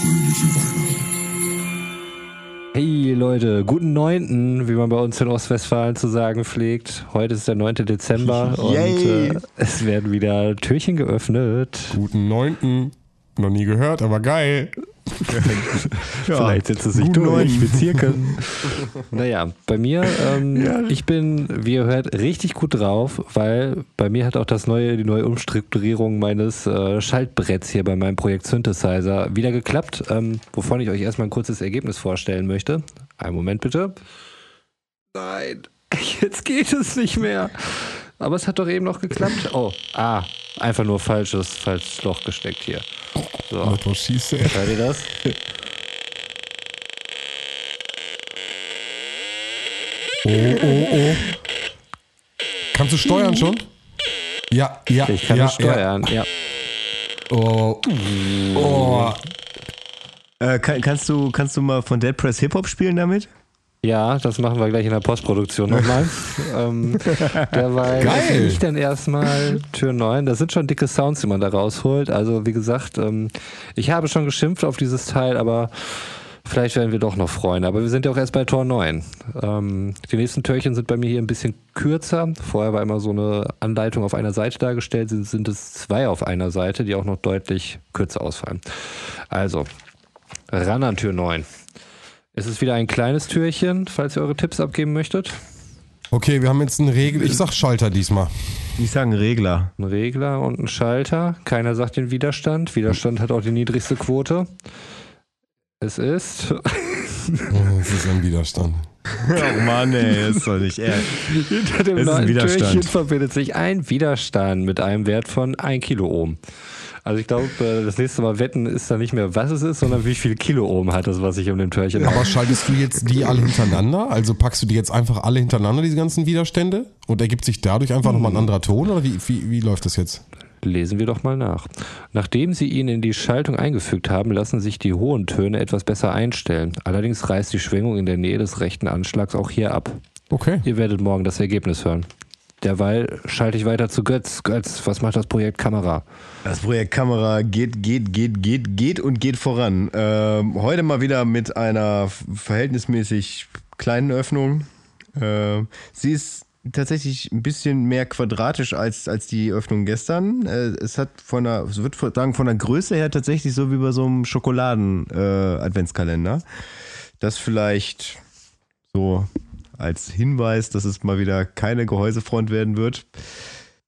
fröhliche Weihnachten. Hey Leute, guten Neunten, wie man bei uns in Ostwestfalen zu sagen pflegt. Heute ist der 9. Dezember und äh, es werden wieder Türchen geöffnet. Guten Neunten. Noch nie gehört, aber geil. Vielleicht setzt es sich durch Zirkeln. naja, bei mir, ähm, ich bin, wie ihr hört, richtig gut drauf, weil bei mir hat auch das neue, die neue Umstrukturierung meines äh, Schaltbretts hier bei meinem Projekt Synthesizer wieder geklappt, ähm, wovon ich euch erstmal ein kurzes Ergebnis vorstellen möchte. Einen Moment bitte. Nein, jetzt geht es nicht mehr. Aber es hat doch eben noch geklappt. Oh, ah, einfach nur falsches, falsches Loch gesteckt hier. So, hört ihr das? Oh, oh, oh. Kannst du steuern schon? Ja, ja, Ich kann ja, steuern, ja. Ja. Oh, oh. Äh, kann, kannst, du, kannst du mal von Dead Press Hip-Hop spielen damit? Ja, das machen wir gleich in der Postproduktion nochmal. ähm, derweil Geil. ich dann erstmal Tür 9. Das sind schon dicke Sounds, die man da rausholt. Also wie gesagt, ähm, ich habe schon geschimpft auf dieses Teil, aber vielleicht werden wir doch noch Freunde. Aber wir sind ja auch erst bei Tor 9. Ähm, die nächsten Türchen sind bei mir hier ein bisschen kürzer. Vorher war immer so eine Anleitung auf einer Seite dargestellt. Sind, sind es zwei auf einer Seite, die auch noch deutlich kürzer ausfallen. Also, ran an Tür 9. Es ist wieder ein kleines Türchen, falls ihr eure Tipps abgeben möchtet. Okay, wir haben jetzt einen Regel. Ich sag Schalter diesmal. Ich sage einen Regler. Ein Regler und ein Schalter. Keiner sagt den Widerstand. Widerstand hat auch die niedrigste Quote. Es ist. Oh, Das ist ein Widerstand. Oh Mann, ey, ist doch nicht ehrlich. Hinter dem Es neuen. Türchen verbindet sich ein Widerstand mit einem Wert von 1 Kiloohm. Also ich glaube, äh, das nächste Mal wetten ist da nicht mehr, was es ist, sondern wie viel Kiloohm hat das, was sich um dem Türchen Aber schaltest du jetzt die alle hintereinander? Also packst du die jetzt einfach alle hintereinander, diese ganzen Widerstände? Und ergibt sich dadurch einfach nochmal ein anderer Ton? Oder wie, wie, wie läuft das jetzt? Lesen wir doch mal nach. Nachdem Sie ihn in die Schaltung eingefügt haben, lassen sich die hohen Töne etwas besser einstellen. Allerdings reißt die Schwingung in der Nähe des rechten Anschlags auch hier ab. Okay. Ihr werdet morgen das Ergebnis hören. Derweil schalte ich weiter zu Götz. Götz, was macht das Projekt Kamera? Das Projekt Kamera geht, geht, geht, geht, geht und geht voran. Ähm, heute mal wieder mit einer verhältnismäßig kleinen Öffnung. Ähm, sie ist tatsächlich ein bisschen mehr quadratisch als, als die Öffnung gestern. Äh, es hat von der, es wird sagen, von der Größe her tatsächlich so wie bei so einem Schokoladen-Adventskalender. das vielleicht so als Hinweis, dass es mal wieder keine Gehäusefront werden wird.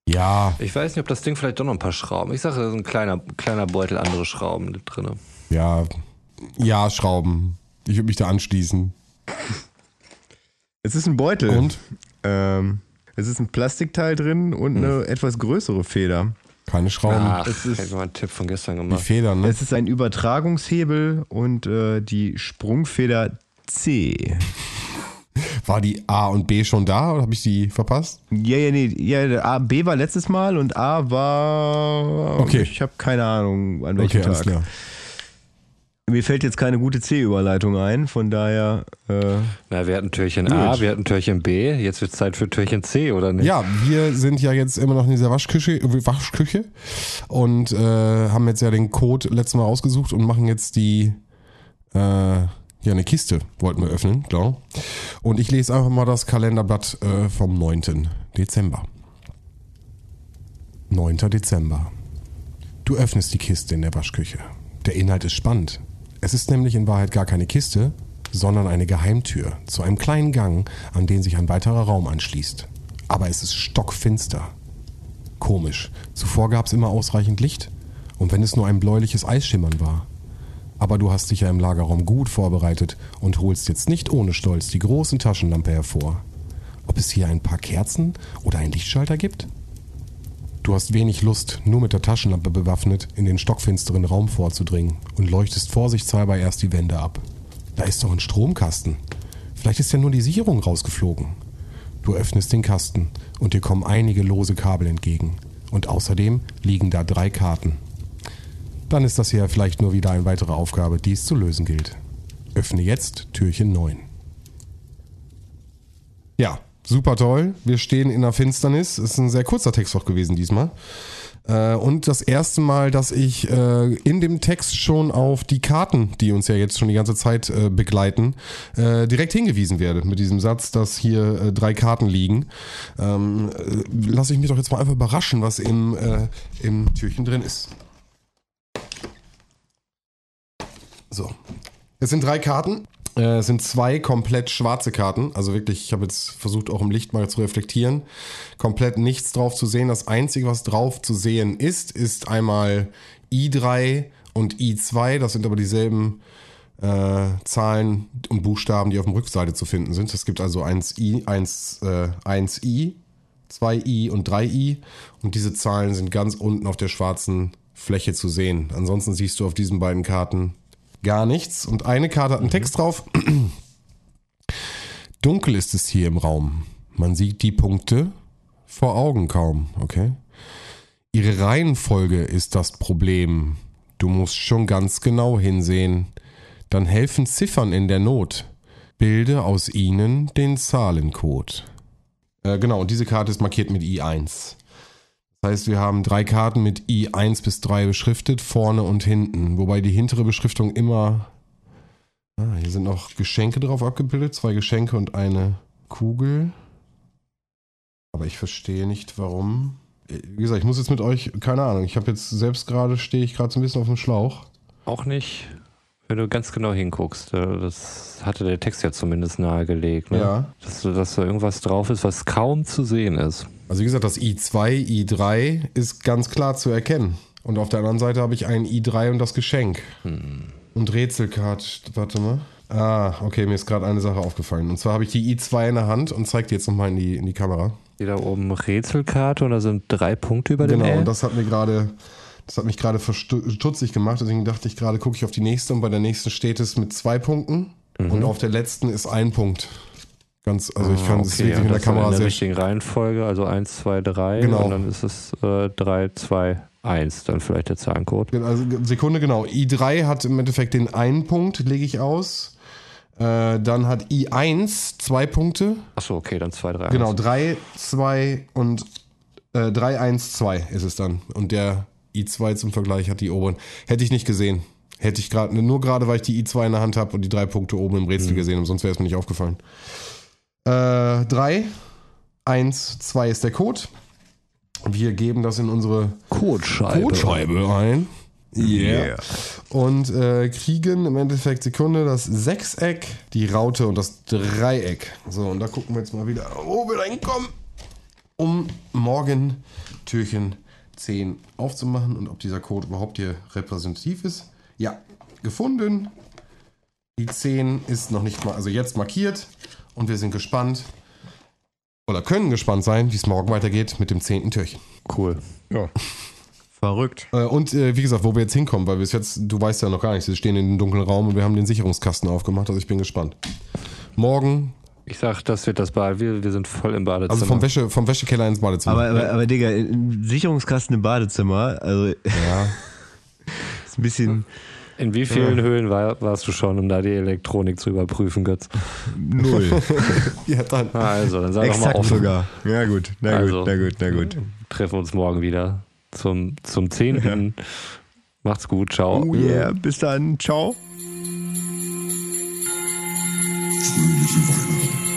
Ja, Ich weiß nicht, ob das Ding vielleicht doch noch ein paar Schrauben. Ich sage, da ist ein kleiner, kleiner Beutel, andere Schrauben drin. ja, ja, Schrauben. Ich würde mich da anschließen. Es ist ein Beutel. Und? Ähm, es ist ein Plastikteil drin und eine etwas größere Feder. Keine Schrauben. Ach, es ist- hätte ich mal einen Tipp von gestern Die gemacht. Federn, ne? Es ist ein Übertragungshebel und äh, die Sprungfeder C. War die A und B schon da oder habe ich die verpasst? Ja, ja, nee, ja, A, B war letztes Mal und A war. Okay. Ich habe keine Ahnung, an welchem Okay, alles Tag. klar. Mir fällt jetzt keine gute C-Überleitung ein, von daher. Äh, Na, wir hatten Türchen A, Gut. wir hatten Türchen B, jetzt wird es Zeit für Türchen C, oder nicht? Ja, wir sind ja jetzt immer noch in dieser Waschküche, Waschküche und äh, haben jetzt ja den Code letztes Mal ausgesucht und machen jetzt die, äh, ja, eine Kiste wollten wir öffnen, klar. Und ich lese einfach mal das Kalenderblatt äh, vom 9. Dezember. 9. Dezember. Du öffnest die Kiste in der Waschküche. Der Inhalt ist spannend. Es ist nämlich in Wahrheit gar keine Kiste, sondern eine Geheimtür zu einem kleinen Gang, an den sich ein weiterer Raum anschließt. Aber es ist stockfinster. Komisch. Zuvor gab es immer ausreichend Licht. Und wenn es nur ein bläuliches Eisschimmern war. Aber du hast dich ja im Lagerraum gut vorbereitet und holst jetzt nicht ohne Stolz die große Taschenlampe hervor. Ob es hier ein paar Kerzen oder einen Lichtschalter gibt? Du hast wenig Lust, nur mit der Taschenlampe bewaffnet in den stockfinsteren Raum vorzudringen und leuchtest vorsichtshalber erst die Wände ab. Da ist doch ein Stromkasten. Vielleicht ist ja nur die Sicherung rausgeflogen. Du öffnest den Kasten und dir kommen einige lose Kabel entgegen. Und außerdem liegen da drei Karten. Dann ist das hier vielleicht nur wieder eine weitere Aufgabe, die es zu lösen gilt. Öffne jetzt Türchen 9. Ja, super toll. Wir stehen in der Finsternis. Es ist ein sehr kurzer Text auch gewesen diesmal. Äh, und das erste Mal, dass ich äh, in dem Text schon auf die Karten, die uns ja jetzt schon die ganze Zeit äh, begleiten, direkt hingewiesen werde. Mit diesem Satz, dass hier drei Karten liegen. Ähm, äh, lasse ich mich doch jetzt mal einfach überraschen, was im, im Türchen drin ist. So. Es sind drei Karten. Äh, Es sind zwei komplett schwarze Karten. Also wirklich, ich habe jetzt versucht, auch im Licht mal zu reflektieren. Komplett nichts drauf zu sehen. Das Einzige, was drauf zu sehen ist, ist einmal I3 und I2. Das sind aber dieselben äh, Zahlen und Buchstaben, die auf der Rückseite zu finden sind. Es gibt also 1I, 1, äh, 1I, 2i und 3i. Und diese Zahlen sind ganz unten auf der schwarzen Fläche zu sehen. Ansonsten siehst du auf diesen beiden Karten gar nichts. Und eine Karte hat einen Text drauf. Dunkel ist es hier im Raum. Man sieht die Punkte vor Augen kaum, okay? Ihre Reihenfolge ist das Problem. Du musst schon ganz genau hinsehen. Dann helfen Ziffern in der Not. Bilde aus ihnen den Zahlencode. Äh, genau, und diese Karte ist markiert mit I1. Das heißt, wir haben drei Karten mit I1 bis 3 beschriftet, vorne und hinten. Wobei die hintere Beschriftung immer. Ah, hier sind noch Geschenke drauf abgebildet. Zwei Geschenke und eine Kugel. Aber ich verstehe nicht, warum. Wie gesagt, ich muss jetzt mit euch, keine Ahnung, ich habe jetzt selbst gerade, stehe ich gerade so ein bisschen auf dem Schlauch. Auch nicht, wenn du ganz genau hinguckst. äh, Das hatte der Text ja zumindest nahegelegt. Ne? Ja. Dass, dass da irgendwas drauf ist, was kaum zu sehen ist. Also wie gesagt, das I2, I3 ist ganz klar zu erkennen. Und auf der anderen Seite habe ich ein I3 und das Geschenk. Und Rätselkart, warte mal. Ah, okay, mir ist gerade eine Sache aufgefallen. Und zwar habe ich die I2 in der Hand und zeige die jetzt nochmal in die, in die Kamera. Hier da oben Rätselkarte und da sind drei Punkte über dem Genau, L. und das hat mir gerade, das hat mich gerade stutzig gemacht. Deswegen dachte ich gerade, gucke ich auf die nächste und bei der nächsten steht es mit zwei Punkten und auf der letzten ist ein Punkt. Ganz, also ich kann es Mhm. Ah, okay, wirklich und in der Kamera in der richtigen Reihenfolge, also 1, 2, 3 Genau. und dann ist es äh, 3, 2, 1, dann vielleicht der Zahlencode. Also Sekunde, genau. I3 hat im Endeffekt den einen Punkt, lege ich aus. Äh, dann hat I1 zwei Punkte. Achso, okay, dann 2, 3, 1. Genau, 3, 2 und äh, 3, 1, 2 ist es dann. Und der I2 zum Vergleich hat die oberen. Hätte ich nicht gesehen. Hätte ich gerade, nur gerade, weil ich die I2 in der Hand habe und die drei Punkte oben im Rätsel gesehen habe, sonst wäre es mir nicht aufgefallen. Äh, 3, 1, 2 ist der Code. Wir geben das in unsere Codescheibe. Codescheibe ein. Yeah. Und äh, kriegen im Endeffekt Sekunde das Sechseck, die Raute und das Dreieck. So, und da gucken wir jetzt mal wieder, wo wir da hinkommen, um morgen Türchen 10 aufzumachen und ob dieser Code überhaupt hier repräsentativ ist. Ja, gefunden. Die 10 ist noch nicht mal, also jetzt markiert und wir sind gespannt oder können gespannt sein, wie es morgen weitergeht mit dem 10. Türchen. Cool. Ja. Verrückt. Äh, Und äh, wie gesagt, wo wir jetzt hinkommen, weil wir es jetzt, du weißt ja noch gar nichts, wir stehen in dem dunklen Raum und wir haben den Sicherungskasten aufgemacht, also ich bin gespannt. Morgen, Ich sag, das wird das Bad. Wir, wir sind voll im Badezimmer. also vom, Wäsche, vom Wäschekeller ins Badezimmer. Aber, aber, aber Digga, Sicherungskasten im Badezimmer, also ja, ist ein bisschen In wie vielen Höhlen war, warst du schon, um da die Elektronik zu überprüfen, Götz? null. ja, dann. Also, dann sei doch mal offen. sogar. Ja gut, na Also. gut, na gut, na gut. Treffen uns morgen wieder zum, zum 10. Macht's gut, ciao. Oh yeah, bis dann, ciao. Fröhliche Weihnachten.